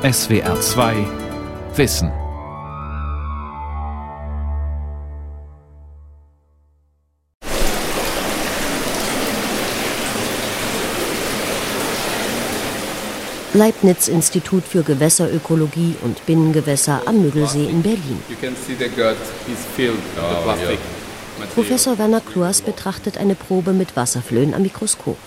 SWR 2 Wissen. Leibniz-Institut für Gewässerökologie und Binnengewässer am Müggelsee in Berlin. Professor Werner Kloas betrachtet eine Probe mit Wasserflöhen am Mikroskop.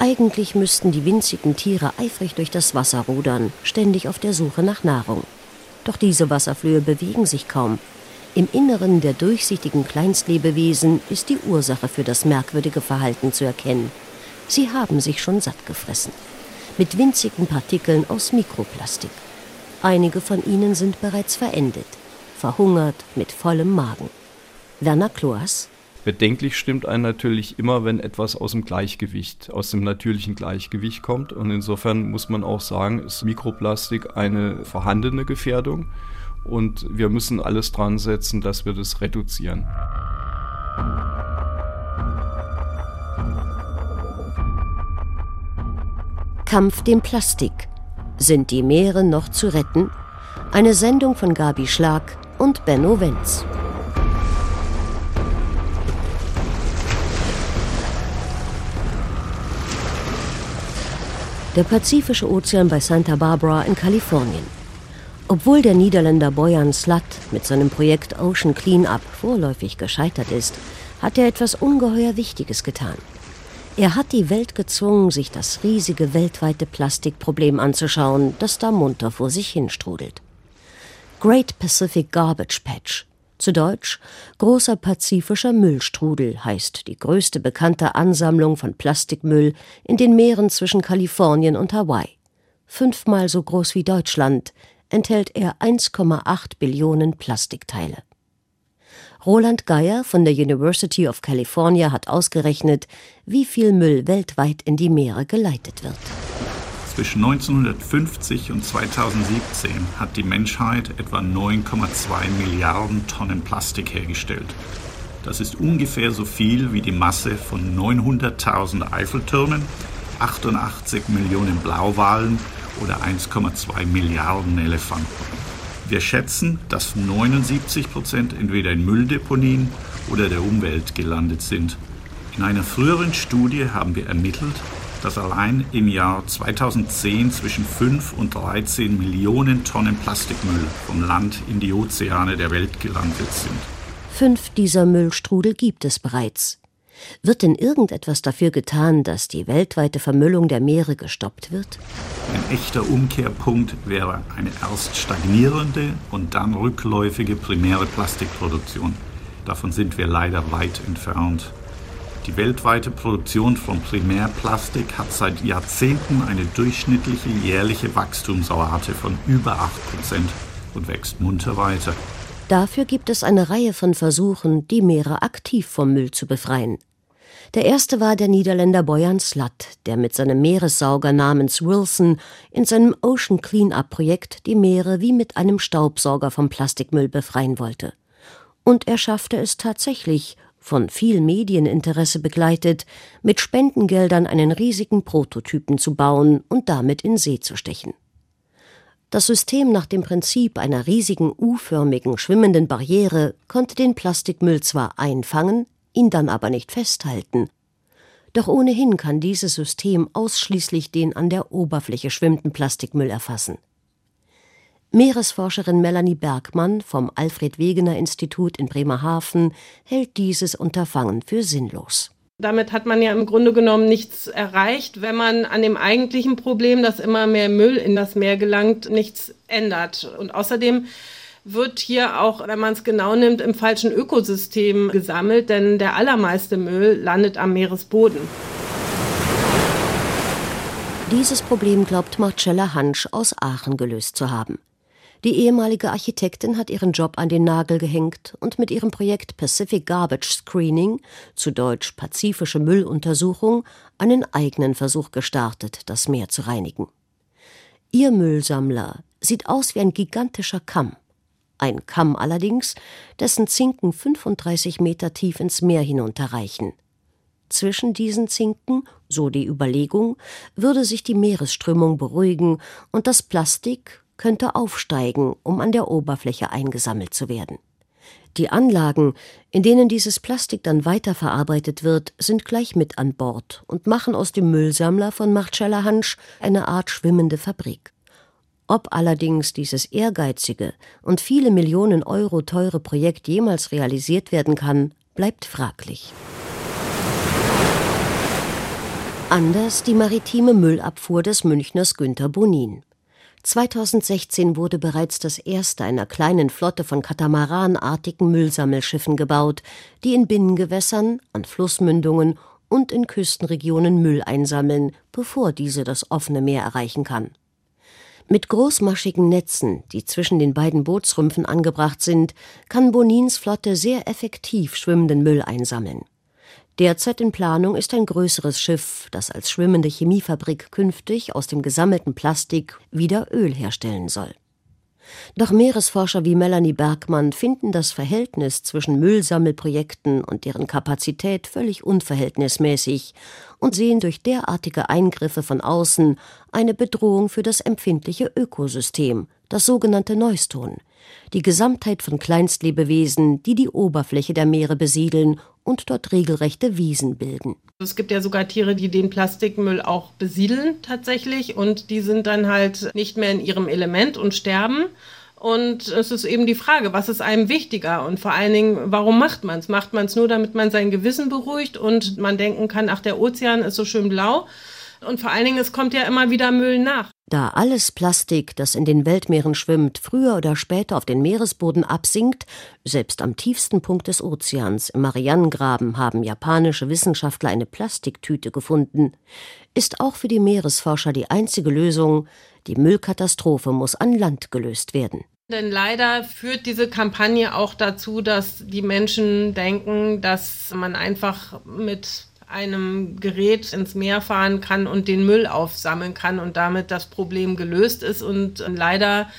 Eigentlich müssten die winzigen Tiere eifrig durch das Wasser rudern, ständig auf der Suche nach Nahrung. Doch diese Wasserflöhe bewegen sich kaum. Im Inneren der durchsichtigen Kleinstlebewesen ist die Ursache für das merkwürdige Verhalten zu erkennen. Sie haben sich schon satt gefressen. Mit winzigen Partikeln aus Mikroplastik. Einige von ihnen sind bereits verendet, verhungert mit vollem Magen. Werner Kloas Bedenklich stimmt einen natürlich immer, wenn etwas aus dem Gleichgewicht, aus dem natürlichen Gleichgewicht kommt. Und insofern muss man auch sagen, ist Mikroplastik eine vorhandene Gefährdung. Und wir müssen alles dran setzen, dass wir das reduzieren. Kampf dem Plastik. Sind die Meere noch zu retten? Eine Sendung von Gabi Schlag und Benno Wenz. Der Pazifische Ozean bei Santa Barbara in Kalifornien. Obwohl der Niederländer Boyan Slat mit seinem Projekt Ocean Cleanup vorläufig gescheitert ist, hat er etwas ungeheuer Wichtiges getan. Er hat die Welt gezwungen, sich das riesige weltweite Plastikproblem anzuschauen, das da munter vor sich hinstrudelt. Great Pacific Garbage Patch zu Deutsch Großer Pazifischer Müllstrudel heißt die größte bekannte Ansammlung von Plastikmüll in den Meeren zwischen Kalifornien und Hawaii. Fünfmal so groß wie Deutschland enthält er 1,8 Billionen Plastikteile. Roland Geyer von der University of California hat ausgerechnet, wie viel Müll weltweit in die Meere geleitet wird. Zwischen 1950 und 2017 hat die Menschheit etwa 9,2 Milliarden Tonnen Plastik hergestellt. Das ist ungefähr so viel wie die Masse von 900.000 Eiffeltürmen, 88 Millionen Blauwalen oder 1,2 Milliarden Elefanten. Wir schätzen, dass 79 Prozent entweder in Mülldeponien oder der Umwelt gelandet sind. In einer früheren Studie haben wir ermittelt, dass allein im Jahr 2010 zwischen 5 und 13 Millionen Tonnen Plastikmüll vom Land in die Ozeane der Welt gelandet sind. Fünf dieser Müllstrudel gibt es bereits. Wird denn irgendetwas dafür getan, dass die weltweite Vermüllung der Meere gestoppt wird? Ein echter Umkehrpunkt wäre eine erst stagnierende und dann rückläufige primäre Plastikproduktion. Davon sind wir leider weit entfernt. Die weltweite Produktion von Primärplastik hat seit Jahrzehnten eine durchschnittliche jährliche Wachstumsrate von über 8% und wächst munter weiter. Dafür gibt es eine Reihe von Versuchen, die Meere aktiv vom Müll zu befreien. Der erste war der Niederländer Boyan Slat, der mit seinem Meeressauger namens Wilson in seinem Ocean Cleanup-Projekt die Meere wie mit einem Staubsauger vom Plastikmüll befreien wollte. Und er schaffte es tatsächlich, von viel Medieninteresse begleitet, mit Spendengeldern einen riesigen Prototypen zu bauen und damit in See zu stechen. Das System nach dem Prinzip einer riesigen U-förmigen schwimmenden Barriere konnte den Plastikmüll zwar einfangen, ihn dann aber nicht festhalten. Doch ohnehin kann dieses System ausschließlich den an der Oberfläche schwimmenden Plastikmüll erfassen. Meeresforscherin Melanie Bergmann vom Alfred Wegener Institut in Bremerhaven hält dieses Unterfangen für sinnlos. Damit hat man ja im Grunde genommen nichts erreicht, wenn man an dem eigentlichen Problem, dass immer mehr Müll in das Meer gelangt, nichts ändert. Und außerdem wird hier auch, wenn man es genau nimmt, im falschen Ökosystem gesammelt, denn der allermeiste Müll landet am Meeresboden. Dieses Problem glaubt Marcella Hansch aus Aachen gelöst zu haben. Die ehemalige Architektin hat ihren Job an den Nagel gehängt und mit ihrem Projekt Pacific Garbage Screening, zu Deutsch Pazifische Mülluntersuchung, einen eigenen Versuch gestartet, das Meer zu reinigen. Ihr Müllsammler sieht aus wie ein gigantischer Kamm. Ein Kamm allerdings, dessen Zinken 35 Meter tief ins Meer hinunterreichen. Zwischen diesen Zinken So die Überlegung, würde sich die Meeresströmung beruhigen und das Plastik könnte aufsteigen, um an der Oberfläche eingesammelt zu werden. Die Anlagen, in denen dieses Plastik dann weiterverarbeitet wird, sind gleich mit an Bord und machen aus dem Müllsammler von Marcella Hansch eine Art schwimmende Fabrik. Ob allerdings dieses ehrgeizige und viele Millionen Euro teure Projekt jemals realisiert werden kann, bleibt fraglich. Anders die maritime Müllabfuhr des Münchners Günter Bonin. 2016 wurde bereits das erste einer kleinen Flotte von katamaranartigen Müllsammelschiffen gebaut, die in Binnengewässern, an Flussmündungen und in Küstenregionen Müll einsammeln, bevor diese das offene Meer erreichen kann. Mit großmaschigen Netzen, die zwischen den beiden Bootsrümpfen angebracht sind, kann Bonins Flotte sehr effektiv schwimmenden Müll einsammeln. Derzeit in Planung ist ein größeres Schiff, das als schwimmende Chemiefabrik künftig aus dem gesammelten Plastik wieder Öl herstellen soll. Doch Meeresforscher wie Melanie Bergmann finden das Verhältnis zwischen Müllsammelprojekten und deren Kapazität völlig unverhältnismäßig und sehen durch derartige Eingriffe von außen eine Bedrohung für das empfindliche Ökosystem, das sogenannte Neuston, die Gesamtheit von Kleinstlebewesen, die die Oberfläche der Meere besiedeln und dort regelrechte Wiesen bilden. Es gibt ja sogar Tiere, die den Plastikmüll auch besiedeln tatsächlich und die sind dann halt nicht mehr in ihrem Element und sterben. Und es ist eben die Frage, was ist einem wichtiger und vor allen Dingen, warum macht man es? Macht man es nur, damit man sein Gewissen beruhigt und man denken kann, ach, der Ozean ist so schön blau? Und vor allen Dingen, es kommt ja immer wieder Müll nach. Da alles Plastik, das in den Weltmeeren schwimmt, früher oder später auf den Meeresboden absinkt, selbst am tiefsten Punkt des Ozeans, im Marianengraben, haben japanische Wissenschaftler eine Plastiktüte gefunden, ist auch für die Meeresforscher die einzige Lösung, die Müllkatastrophe muss an Land gelöst werden. Denn leider führt diese Kampagne auch dazu, dass die Menschen denken, dass man einfach mit einem Gerät ins Meer fahren kann und den Müll aufsammeln kann und damit das Problem gelöst ist und leider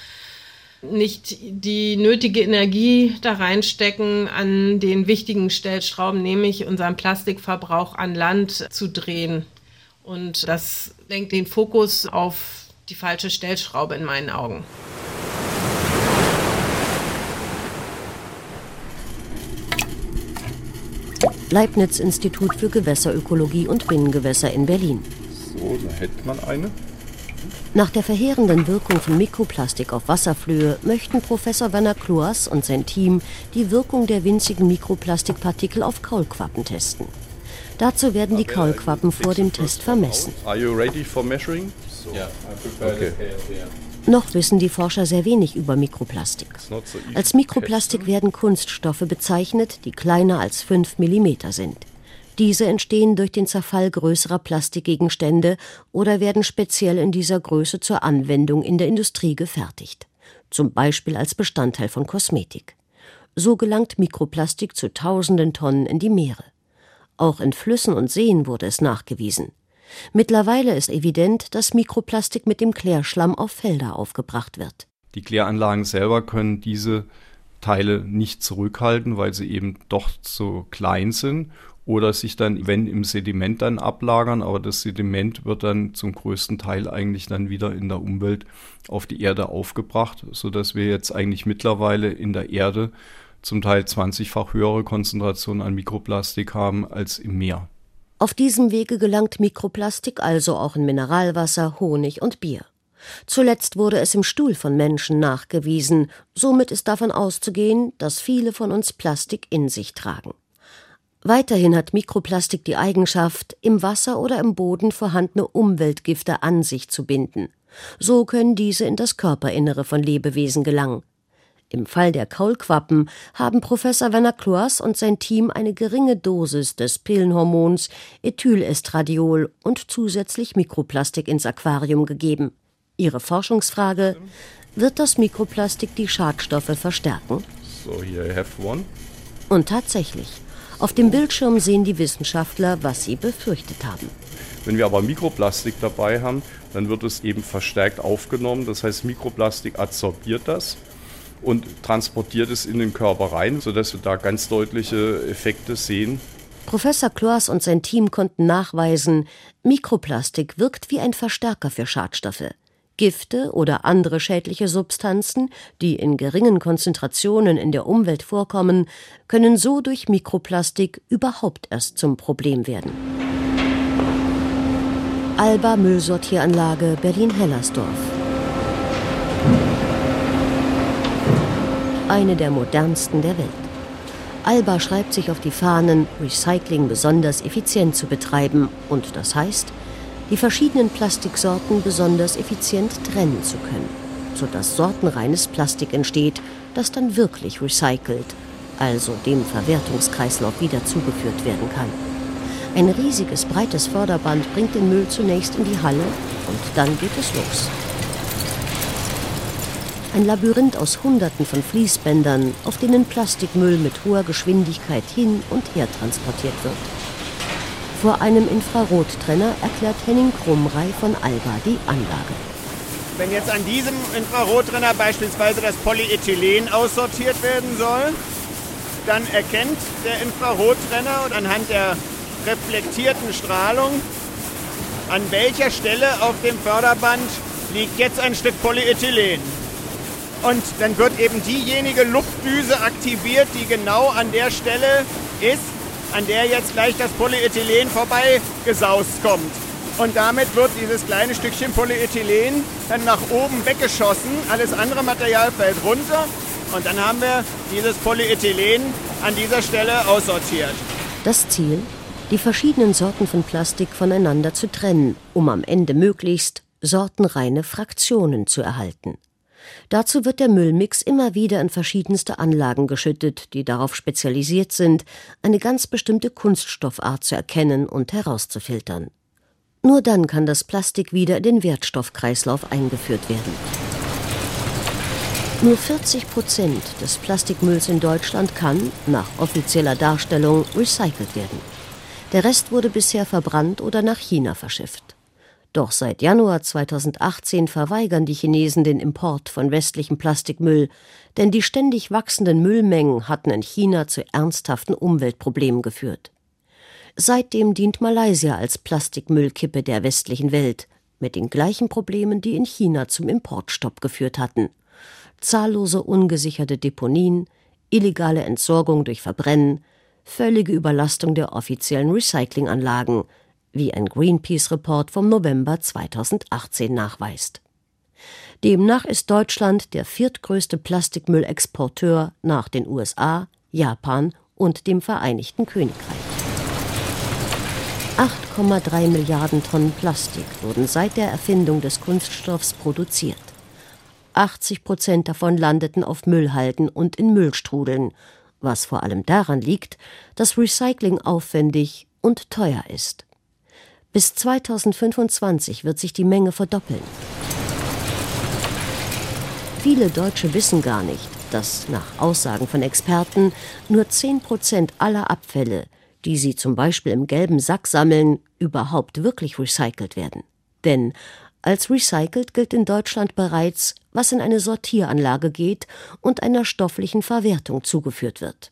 nicht die nötige Energie da reinstecken, an den wichtigen Stellschrauben, nämlich unseren Plastikverbrauch an Land zu drehen. Und das lenkt den Fokus auf die falsche Stellschraube in meinen Augen. Leibniz-Institut für Gewässerökologie und Binnengewässer in Berlin. So, da hätte man eine. Nach der verheerenden Wirkung von Mikroplastik auf Wasserflöhe möchten Professor Werner Kloas und sein Team die Wirkung der winzigen Mikroplastikpartikel auf Kaulquappen testen. Dazu werden die Kaulquappen vor dem Test vermessen. Are you ready for measuring? Yeah, I prepared Okay. Noch wissen die Forscher sehr wenig über Mikroplastik. Als Mikroplastik werden Kunststoffe bezeichnet, die kleiner als 5 mm sind. Diese entstehen durch den Zerfall größerer Plastikgegenstände oder werden speziell in dieser Größe zur Anwendung in der Industrie gefertigt. Zum Beispiel als Bestandteil von Kosmetik. So gelangt Mikroplastik zu tausenden Tonnen in die Meere. Auch in Flüssen und Seen wurde es nachgewiesen. Mittlerweile ist evident, dass Mikroplastik mit dem Klärschlamm auf Felder aufgebracht wird. Die Kläranlagen selber können diese Teile nicht zurückhalten, weil sie eben doch zu klein sind oder sich dann, wenn im Sediment dann ablagern, aber das Sediment wird dann zum größten Teil eigentlich dann wieder in der Umwelt auf die Erde aufgebracht, sodass wir jetzt eigentlich mittlerweile in der Erde zum Teil 20-fach höhere Konzentration an Mikroplastik haben als im Meer. Auf diesem Wege gelangt Mikroplastik also auch in Mineralwasser, Honig und Bier. Zuletzt wurde es im Stuhl von Menschen nachgewiesen, somit ist davon auszugehen, dass viele von uns Plastik in sich tragen. Weiterhin hat Mikroplastik die Eigenschaft, im Wasser oder im Boden vorhandene Umweltgifte an sich zu binden. So können diese in das Körperinnere von Lebewesen gelangen. Im Fall der Kaulquappen haben Professor Werner Kloas und sein Team eine geringe Dosis des Pillenhormons Ethylestradiol und zusätzlich Mikroplastik ins Aquarium gegeben. Ihre Forschungsfrage: Wird das Mikroplastik die Schadstoffe verstärken? So, here I have one. Und tatsächlich. Auf dem Bildschirm sehen die Wissenschaftler, was sie befürchtet haben. Wenn wir aber Mikroplastik dabei haben, dann wird es eben verstärkt aufgenommen. Das heißt, Mikroplastik adsorbiert das und transportiert es in den Körper rein, sodass wir da ganz deutliche Effekte sehen Professor Kloas und sein Team konnten nachweisen, Mikroplastik wirkt wie ein Verstärker für Schadstoffe. Gifte oder andere schädliche Substanzen, die in geringen Konzentrationen in der Umwelt vorkommen, können so durch Mikroplastik überhaupt erst zum Problem werden. Alba Müllsortieranlage Berlin-Hellersdorf. Eine der modernsten der Welt. Alba schreibt sich auf die Fahnen, Recycling besonders effizient zu betreiben und das heißt, die verschiedenen Plastiksorten besonders effizient trennen zu können, sodass sortenreines Plastik entsteht, das dann wirklich recycelt, also dem Verwertungskreislauf wieder zugeführt werden kann. Ein riesiges, breites Förderband bringt den Müll zunächst in die Halle und dann geht es los. Ein Labyrinth aus Hunderten von Fließbändern, auf denen Plastikmüll mit hoher Geschwindigkeit hin und her transportiert wird. Vor einem Infrarottrenner erklärt Henning Krummrei von Alba die Anlage. Wenn jetzt an diesem Infrarottrenner beispielsweise das Polyethylen aussortiert werden soll, dann erkennt der Infrarottrenner anhand der reflektierten Strahlung, an welcher Stelle auf dem Förderband liegt jetzt ein Stück Polyethylen. Und dann wird eben diejenige Luftdüse aktiviert, die genau an der Stelle ist, an der jetzt gleich das Polyethylen vorbeigesaust kommt. Und damit wird dieses kleine Stückchen Polyethylen dann nach oben weggeschossen. Alles andere Material fällt runter. Und dann haben wir dieses Polyethylen an dieser Stelle aussortiert. Das Ziel? Die verschiedenen Sorten von Plastik voneinander zu trennen, um am Ende möglichst sortenreine Fraktionen zu erhalten. Dazu wird der Müllmix immer wieder in verschiedenste Anlagen geschüttet, die darauf spezialisiert sind, eine ganz bestimmte Kunststoffart zu erkennen und herauszufiltern. Nur dann kann das Plastik wieder in den Wertstoffkreislauf eingeführt werden. Nur 40 Prozent des Plastikmülls in Deutschland kann, nach offizieller Darstellung, recycelt werden. Der Rest wurde bisher verbrannt oder nach China verschifft. Doch seit Januar 2018 verweigern die Chinesen den Import von westlichem Plastikmüll, denn die ständig wachsenden Müllmengen hatten in China zu ernsthaften Umweltproblemen geführt. Seitdem dient Malaysia als Plastikmüllkippe der westlichen Welt, mit den gleichen Problemen, die in China zum Importstopp geführt hatten. Zahllose ungesicherte Deponien, illegale Entsorgung durch Verbrennen, völlige Überlastung der offiziellen Recyclinganlagen, wie ein Greenpeace-Report vom November 2018 nachweist. Demnach ist Deutschland der viertgrößte Plastikmüllexporteur nach den USA, Japan und dem Vereinigten Königreich. 8,3 Milliarden Tonnen Plastik wurden seit der Erfindung des Kunststoffs produziert. 80 Prozent davon landeten auf Müllhalden und in Müllstrudeln, was vor allem daran liegt, dass Recycling aufwendig und teuer ist. Bis 2025 wird sich die Menge verdoppeln. Viele Deutsche wissen gar nicht, dass nach Aussagen von Experten nur 10 Prozent aller Abfälle, die sie zum Beispiel im gelben Sack sammeln, überhaupt wirklich recycelt werden. Denn als recycelt gilt in Deutschland bereits, was in eine Sortieranlage geht und einer stofflichen Verwertung zugeführt wird.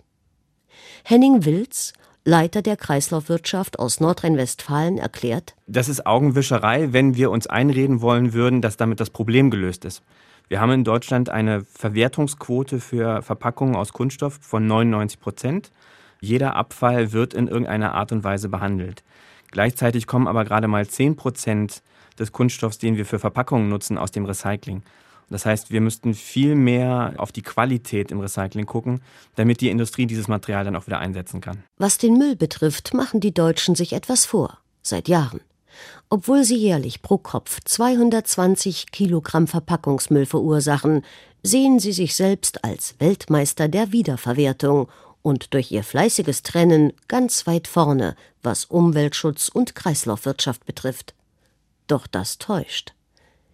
Henning Wilz, Leiter der Kreislaufwirtschaft aus Nordrhein-Westfalen, erklärt: Das ist Augenwischerei, wenn wir uns einreden wollen würden, dass damit das Problem gelöst ist. Wir haben in Deutschland eine Verwertungsquote für Verpackungen aus Kunststoff von 99 Prozent. Jeder Abfall wird in irgendeiner Art und Weise behandelt. Gleichzeitig kommen aber gerade mal 10 Prozent des Kunststoffs, den wir für Verpackungen nutzen, aus dem Recycling. Das heißt, wir müssten viel mehr auf die Qualität im Recycling gucken, damit die Industrie dieses Material dann auch wieder einsetzen kann. Was den Müll betrifft, machen die Deutschen sich etwas vor. Seit Jahren. Obwohl sie jährlich pro Kopf 220 Kilogramm Verpackungsmüll verursachen, sehen sie sich selbst als Weltmeister der Wiederverwertung und durch ihr fleißiges Trennen ganz weit vorne, was Umweltschutz und Kreislaufwirtschaft betrifft. Doch das täuscht.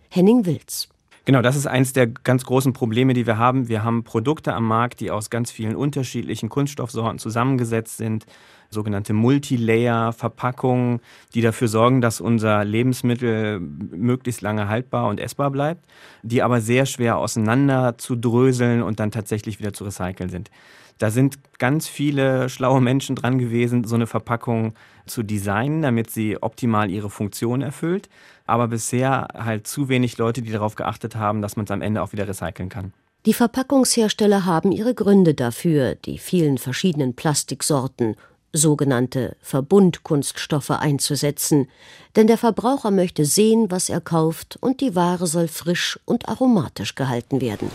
Henning Wilz Genau, das ist eines der ganz großen Probleme, die wir haben. Wir haben Produkte am Markt, die aus ganz vielen unterschiedlichen Kunststoffsorten zusammengesetzt sind, sogenannte Multilayer-Verpackungen, die dafür sorgen, dass unser Lebensmittel möglichst lange haltbar und essbar bleibt, die aber sehr schwer auseinander zu dröseln und dann tatsächlich wieder zu recyceln sind. Da sind ganz viele schlaue Menschen dran gewesen, so eine Verpackung zu designen, damit sie optimal ihre Funktion erfüllt. Aber bisher halt zu wenig Leute, die darauf geachtet haben, dass man es am Ende auch wieder recyceln kann. Die Verpackungshersteller haben ihre Gründe dafür, die vielen verschiedenen Plastiksorten, sogenannte Verbundkunststoffe einzusetzen, denn der Verbraucher möchte sehen, was er kauft, und die Ware soll frisch und aromatisch gehalten werden.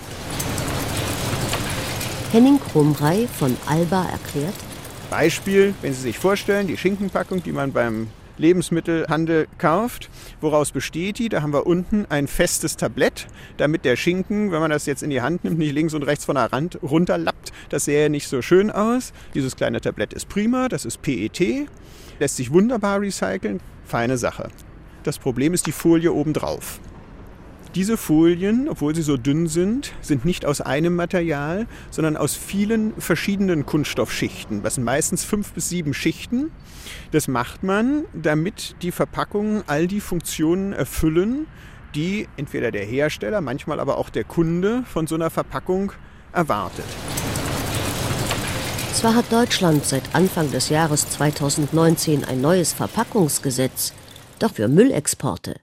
Henning Krumrei von Alba erklärt, Beispiel, wenn Sie sich vorstellen, die Schinkenpackung, die man beim Lebensmittelhandel kauft. Woraus besteht die? Da haben wir unten ein festes Tablett, damit der Schinken, wenn man das jetzt in die Hand nimmt, nicht links und rechts von der Rand runterlappt. Das sähe nicht so schön aus. Dieses kleine Tablett ist prima, das ist PET, lässt sich wunderbar recyceln. Feine Sache. Das Problem ist die Folie obendrauf. Diese Folien, obwohl sie so dünn sind, sind nicht aus einem Material, sondern aus vielen verschiedenen Kunststoffschichten. Das sind meistens fünf bis sieben Schichten. Das macht man, damit die Verpackungen all die Funktionen erfüllen, die entweder der Hersteller, manchmal aber auch der Kunde von so einer Verpackung erwartet. Zwar hat Deutschland seit Anfang des Jahres 2019 ein neues Verpackungsgesetz, doch für Müllexporte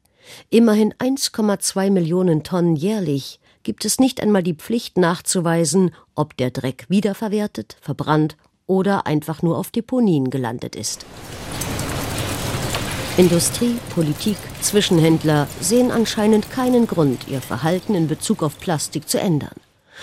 immerhin 1,2 Millionen Tonnen jährlich, gibt es nicht einmal die Pflicht nachzuweisen, ob der Dreck wiederverwertet, verbrannt oder einfach nur auf Deponien gelandet ist. Industrie, Politik, Zwischenhändler sehen anscheinend keinen Grund, ihr Verhalten in Bezug auf Plastik zu ändern.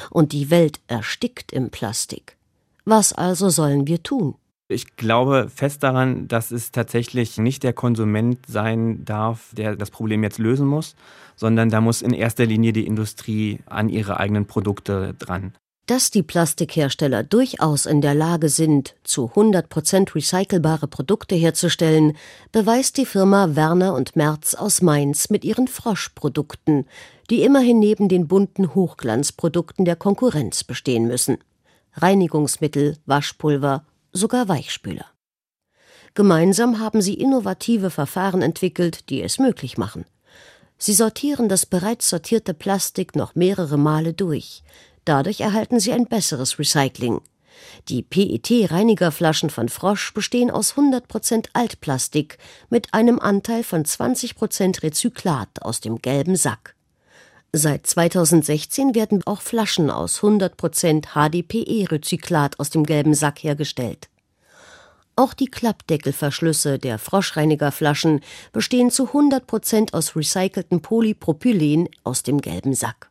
Und die Welt erstickt im Plastik. Was also sollen wir tun? Ich glaube fest daran, dass es tatsächlich nicht der Konsument sein darf, der das Problem jetzt lösen muss, sondern da muss in erster Linie die Industrie an ihre eigenen Produkte dran. Dass die Plastikhersteller durchaus in der Lage sind, zu 100% recycelbare Produkte herzustellen, beweist die Firma Werner und Merz aus Mainz mit ihren Froschprodukten, die immerhin neben den bunten Hochglanzprodukten der Konkurrenz bestehen müssen. Reinigungsmittel, Waschpulver sogar Weichspüler. Gemeinsam haben sie innovative Verfahren entwickelt, die es möglich machen. Sie sortieren das bereits sortierte Plastik noch mehrere Male durch. Dadurch erhalten sie ein besseres Recycling. Die PET-Reinigerflaschen von Frosch bestehen aus 100% Altplastik mit einem Anteil von 20% Rezyklat aus dem gelben Sack. Seit 2016 werden auch Flaschen aus 100% HDPE-Rezyklat aus dem gelben Sack hergestellt. Auch die Klappdeckelverschlüsse der Froschreinigerflaschen bestehen zu 100% aus recyceltem Polypropylen aus dem gelben Sack.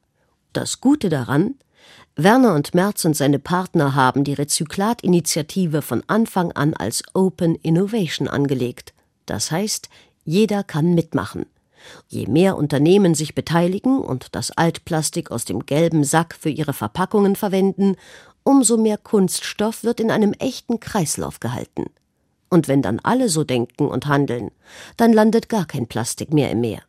Das Gute daran, Werner und Merz und seine Partner haben die Rezyklatinitiative von Anfang an als Open Innovation angelegt. Das heißt, jeder kann mitmachen. Je mehr Unternehmen sich beteiligen und das Altplastik aus dem gelben Sack für ihre Verpackungen verwenden, umso mehr Kunststoff wird in einem echten Kreislauf gehalten. Und wenn dann alle so denken und handeln, dann landet gar kein Plastik mehr im Meer.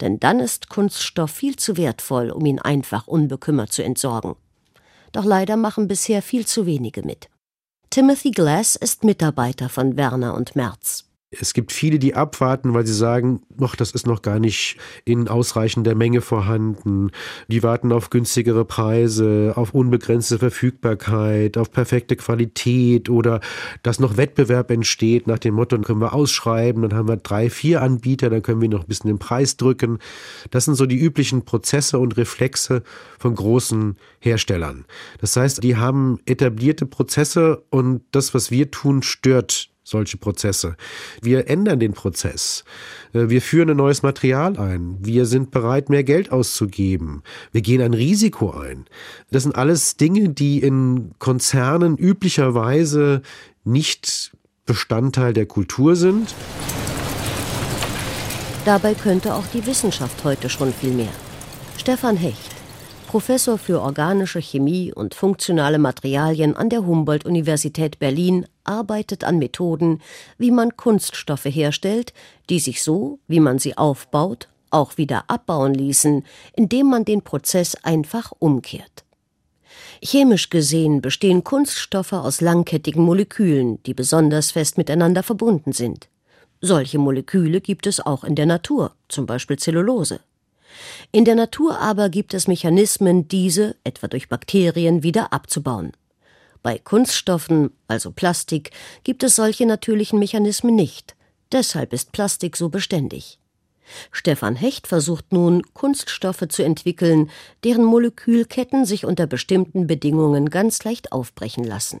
Denn dann ist Kunststoff viel zu wertvoll, um ihn einfach unbekümmert zu entsorgen. Doch leider machen bisher viel zu wenige mit. Timothy Glass ist Mitarbeiter von Werner und Merz. Es gibt viele, die abwarten, weil sie sagen, ach, das ist noch gar nicht in ausreichender Menge vorhanden. Die warten auf günstigere Preise, auf unbegrenzte Verfügbarkeit, auf perfekte Qualität oder dass noch Wettbewerb entsteht nach dem Motto, dann können wir ausschreiben, dann haben wir drei, vier Anbieter, dann können wir noch ein bisschen den Preis drücken. Das sind so die üblichen Prozesse und Reflexe von großen Herstellern. Das heißt, die haben etablierte Prozesse und das, was wir tun, stört solche Prozesse. Wir ändern den Prozess. Äh, wir führen ein neues Material ein. Wir sind bereit, mehr Geld auszugeben. Wir gehen ein Risiko ein. Das sind alles Dinge, die in Konzernen üblicherweise nicht Bestandteil der Kultur sind. Dabei könnte auch die Wissenschaft heute schon viel mehr. Stefan Hecht, Professor für organische Chemie und funktionale Materialien an der Humboldt-Universität Berlin, arbeitet an Methoden, wie man Kunststoffe herstellt, die sich so, wie man sie aufbaut, auch wieder abbauen ließen, indem man den Prozess einfach umkehrt. Chemisch gesehen bestehen Kunststoffe aus langkettigen Molekülen, die besonders fest miteinander verbunden sind. Solche Moleküle gibt es auch in der Natur, zum Beispiel Zellulose. In der Natur aber gibt es Mechanismen, diese, etwa durch Bakterien, wieder abzubauen. Bei Kunststoffen, also Plastik, gibt es solche natürlichen Mechanismen nicht. Deshalb ist Plastik so beständig. Stefan Hecht versucht nun, Kunststoffe zu entwickeln, deren Molekülketten sich unter bestimmten Bedingungen ganz leicht aufbrechen lassen.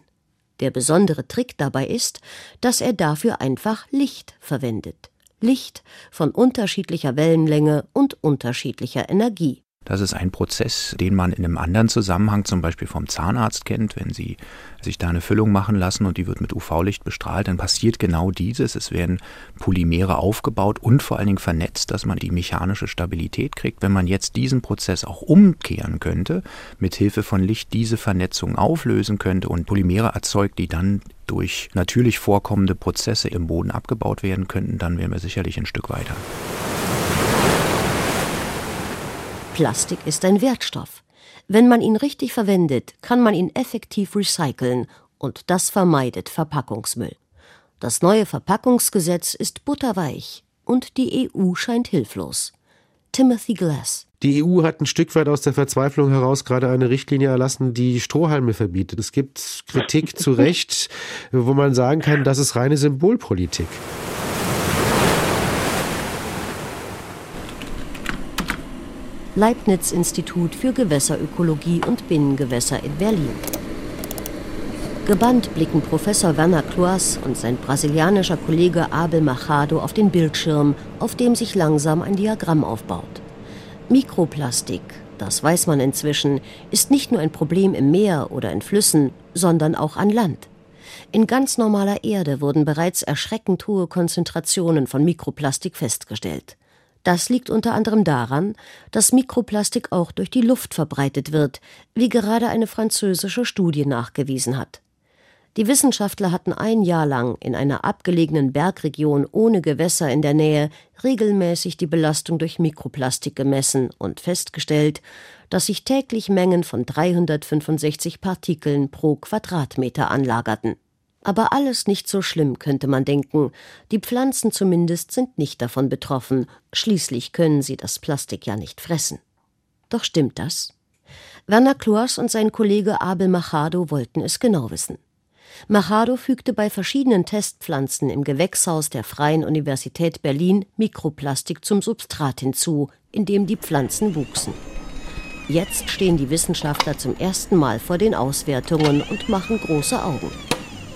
Der besondere Trick dabei ist, dass er dafür einfach Licht verwendet. Licht von unterschiedlicher Wellenlänge und unterschiedlicher Energie. Das ist ein Prozess, den man in einem anderen Zusammenhang zum Beispiel vom Zahnarzt kennt. Wenn Sie sich da eine Füllung machen lassen und die wird mit UV-Licht bestrahlt, dann passiert genau dieses. Es werden Polymere aufgebaut und vor allen Dingen vernetzt, dass man die mechanische Stabilität kriegt. Wenn man jetzt diesen Prozess auch umkehren könnte, mit Hilfe von Licht diese Vernetzung auflösen könnte und Polymere erzeugt, die dann durch natürlich vorkommende Prozesse im Boden abgebaut werden könnten, dann wären wir sicherlich ein Stück weiter. Plastik ist ein Wertstoff. Wenn man ihn richtig verwendet, kann man ihn effektiv recyceln und das vermeidet Verpackungsmüll. Das neue Verpackungsgesetz ist butterweich und die EU scheint hilflos. Timothy Glass. Die EU hat ein Stück weit aus der Verzweiflung heraus gerade eine Richtlinie erlassen, die Strohhalme verbietet. Es gibt Kritik zu Recht, wo man sagen kann, das ist reine Symbolpolitik. Leibniz-Institut für Gewässerökologie und Binnengewässer in Berlin. Gebannt blicken Professor Werner Kloas und sein brasilianischer Kollege Abel Machado auf den Bildschirm, auf dem sich langsam ein Diagramm aufbaut. Mikroplastik, das weiß man inzwischen, ist nicht nur ein Problem im Meer oder in Flüssen, sondern auch an Land. In ganz normaler Erde wurden bereits erschreckend hohe Konzentrationen von Mikroplastik festgestellt. Das liegt unter anderem daran, dass Mikroplastik auch durch die Luft verbreitet wird, wie gerade eine französische Studie nachgewiesen hat. Die Wissenschaftler hatten ein Jahr lang in einer abgelegenen Bergregion ohne Gewässer in der Nähe regelmäßig die Belastung durch Mikroplastik gemessen und festgestellt, dass sich täglich Mengen von 365 Partikeln pro Quadratmeter anlagerten. Aber alles nicht so schlimm, könnte man denken. Die Pflanzen zumindest sind nicht davon betroffen, schließlich können sie das Plastik ja nicht fressen. Doch stimmt das? Werner Kloas und sein Kollege Abel Machado wollten es genau wissen. Machado fügte bei verschiedenen Testpflanzen im Gewächshaus der Freien Universität Berlin Mikroplastik zum Substrat hinzu, in dem die Pflanzen wuchsen. Jetzt stehen die Wissenschaftler zum ersten Mal vor den Auswertungen und machen große Augen.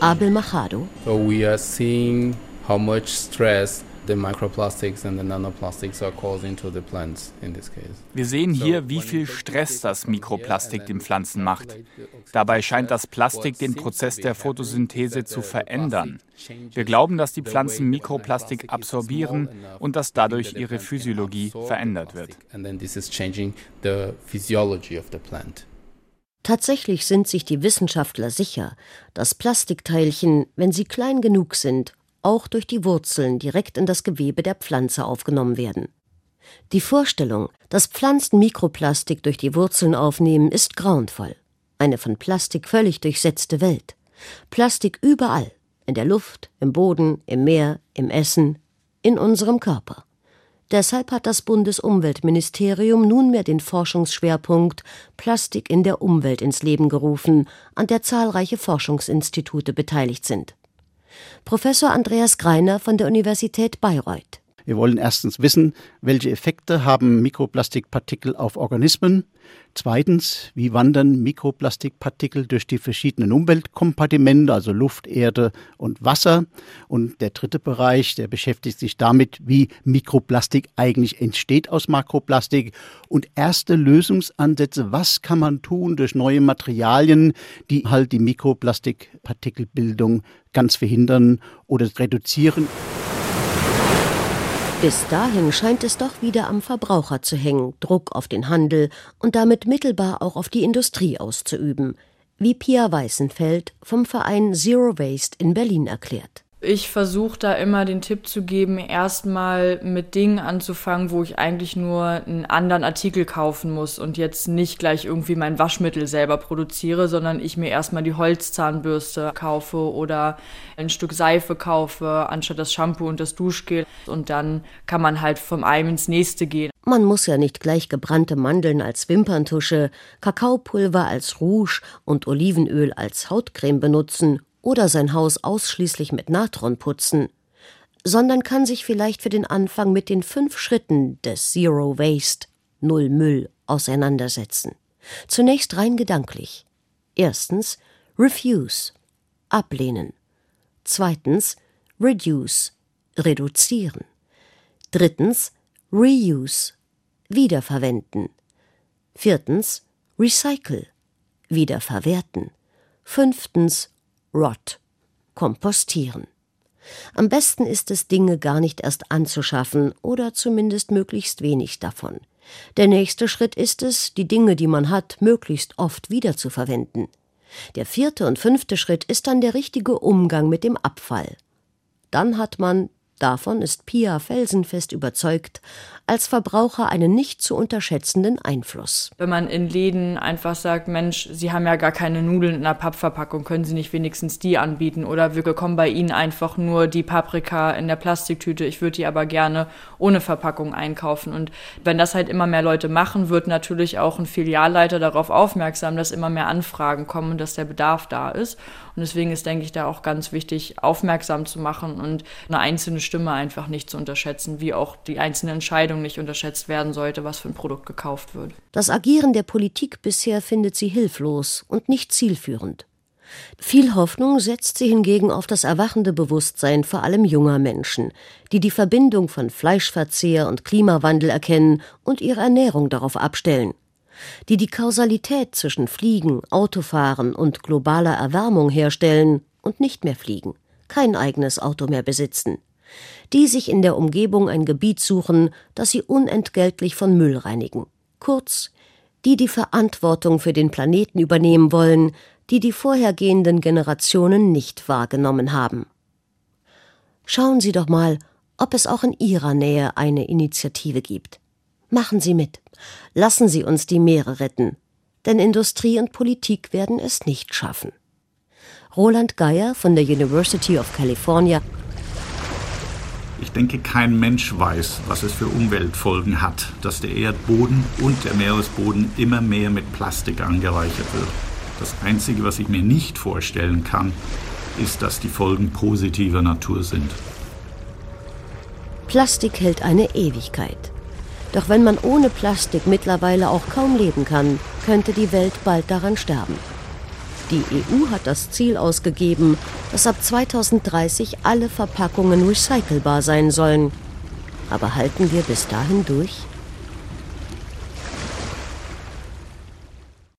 Abel Machado. So we are seeing how much stress the microplastics and the nanoplastics are causing to the plants in this case. Wir sehen hier, wie viel Stress das Mikroplastik den Pflanzen macht. Dabei scheint das Plastik den Prozess der Photosynthese zu verändern. Wir glauben, dass die Pflanzen Mikroplastik absorbieren und dass dadurch ihre Physiologie verändert wird. And then this is changing the physiology of the plant. Tatsächlich sind sich die Wissenschaftler sicher, dass Plastikteilchen, wenn sie klein genug sind, auch durch die Wurzeln direkt in das Gewebe der Pflanze aufgenommen werden. Die Vorstellung, dass Pflanzen Mikroplastik durch die Wurzeln aufnehmen, ist grauenvoll. Eine von Plastik völlig durchsetzte Welt. Plastik überall, in der Luft, im Boden, im Meer, im Essen, in unserem Körper. Deshalb hat das Bundesumweltministerium nunmehr den Forschungsschwerpunkt Plastik in der Umwelt ins Leben gerufen, an der zahlreiche Forschungsinstitute beteiligt sind. Professor Andreas Greiner von der Universität Bayreuth. Wir wollen erstens wissen, welche Effekte haben Mikroplastikpartikel auf Organismen. Zweitens, wie wandern Mikroplastikpartikel durch die verschiedenen Umweltkompartimente, also Luft, Erde und Wasser. Und der dritte Bereich, der beschäftigt sich damit, wie Mikroplastik eigentlich entsteht aus Makroplastik. Und erste Lösungsansätze, was kann man tun durch neue Materialien, die halt die Mikroplastikpartikelbildung ganz verhindern oder reduzieren. Bis dahin scheint es doch wieder am Verbraucher zu hängen, Druck auf den Handel und damit mittelbar auch auf die Industrie auszuüben, wie Pia Weißenfeld vom Verein Zero Waste in Berlin erklärt. Ich versuche da immer den Tipp zu geben, erstmal mit Dingen anzufangen, wo ich eigentlich nur einen anderen Artikel kaufen muss und jetzt nicht gleich irgendwie mein Waschmittel selber produziere, sondern ich mir erstmal die Holzzahnbürste kaufe oder ein Stück Seife kaufe, anstatt das Shampoo und das Duschgel. Und dann kann man halt vom einem ins nächste gehen. Man muss ja nicht gleich gebrannte Mandeln als Wimperntusche, Kakaopulver als Rouge und Olivenöl als Hautcreme benutzen oder sein Haus ausschließlich mit Natron putzen, sondern kann sich vielleicht für den Anfang mit den fünf Schritten des Zero Waste, Null Müll, auseinandersetzen. Zunächst rein gedanklich. Erstens Refuse, ablehnen. Zweitens Reduce, reduzieren. Drittens Reuse, wiederverwenden. Viertens Recycle, wiederverwerten. Fünftens Rot. Kompostieren. Am besten ist es, Dinge gar nicht erst anzuschaffen oder zumindest möglichst wenig davon. Der nächste Schritt ist es, die Dinge, die man hat, möglichst oft wiederzuverwenden. Der vierte und fünfte Schritt ist dann der richtige Umgang mit dem Abfall. Dann hat man davon ist Pia felsenfest überzeugt, als Verbraucher einen nicht zu unterschätzenden Einfluss. Wenn man in Läden einfach sagt, Mensch, Sie haben ja gar keine Nudeln in einer Pappverpackung, können Sie nicht wenigstens die anbieten? Oder wir bekommen bei Ihnen einfach nur die Paprika in der Plastiktüte, ich würde die aber gerne ohne Verpackung einkaufen. Und wenn das halt immer mehr Leute machen, wird natürlich auch ein Filialleiter darauf aufmerksam, dass immer mehr Anfragen kommen und dass der Bedarf da ist. Und deswegen ist, denke ich, da auch ganz wichtig, aufmerksam zu machen und eine einzelne Stimme einfach nicht zu unterschätzen, wie auch die einzelne Entscheidung nicht unterschätzt werden sollte, was für ein Produkt gekauft wird. Das Agieren der Politik bisher findet sie hilflos und nicht zielführend. Viel Hoffnung setzt sie hingegen auf das erwachende Bewusstsein vor allem junger Menschen, die die Verbindung von Fleischverzehr und Klimawandel erkennen und ihre Ernährung darauf abstellen die die Kausalität zwischen Fliegen, Autofahren und globaler Erwärmung herstellen und nicht mehr fliegen, kein eigenes Auto mehr besitzen, die sich in der Umgebung ein Gebiet suchen, das sie unentgeltlich von Müll reinigen, kurz, die die Verantwortung für den Planeten übernehmen wollen, die die vorhergehenden Generationen nicht wahrgenommen haben. Schauen Sie doch mal, ob es auch in Ihrer Nähe eine Initiative gibt. Machen Sie mit. Lassen Sie uns die Meere retten. Denn Industrie und Politik werden es nicht schaffen. Roland Geier von der University of California. Ich denke, kein Mensch weiß, was es für Umweltfolgen hat, dass der Erdboden und der Meeresboden immer mehr mit Plastik angereichert wird. Das Einzige, was ich mir nicht vorstellen kann, ist, dass die Folgen positiver Natur sind. Plastik hält eine Ewigkeit. Doch wenn man ohne Plastik mittlerweile auch kaum leben kann, könnte die Welt bald daran sterben. Die EU hat das Ziel ausgegeben, dass ab 2030 alle Verpackungen recycelbar sein sollen. Aber halten wir bis dahin durch?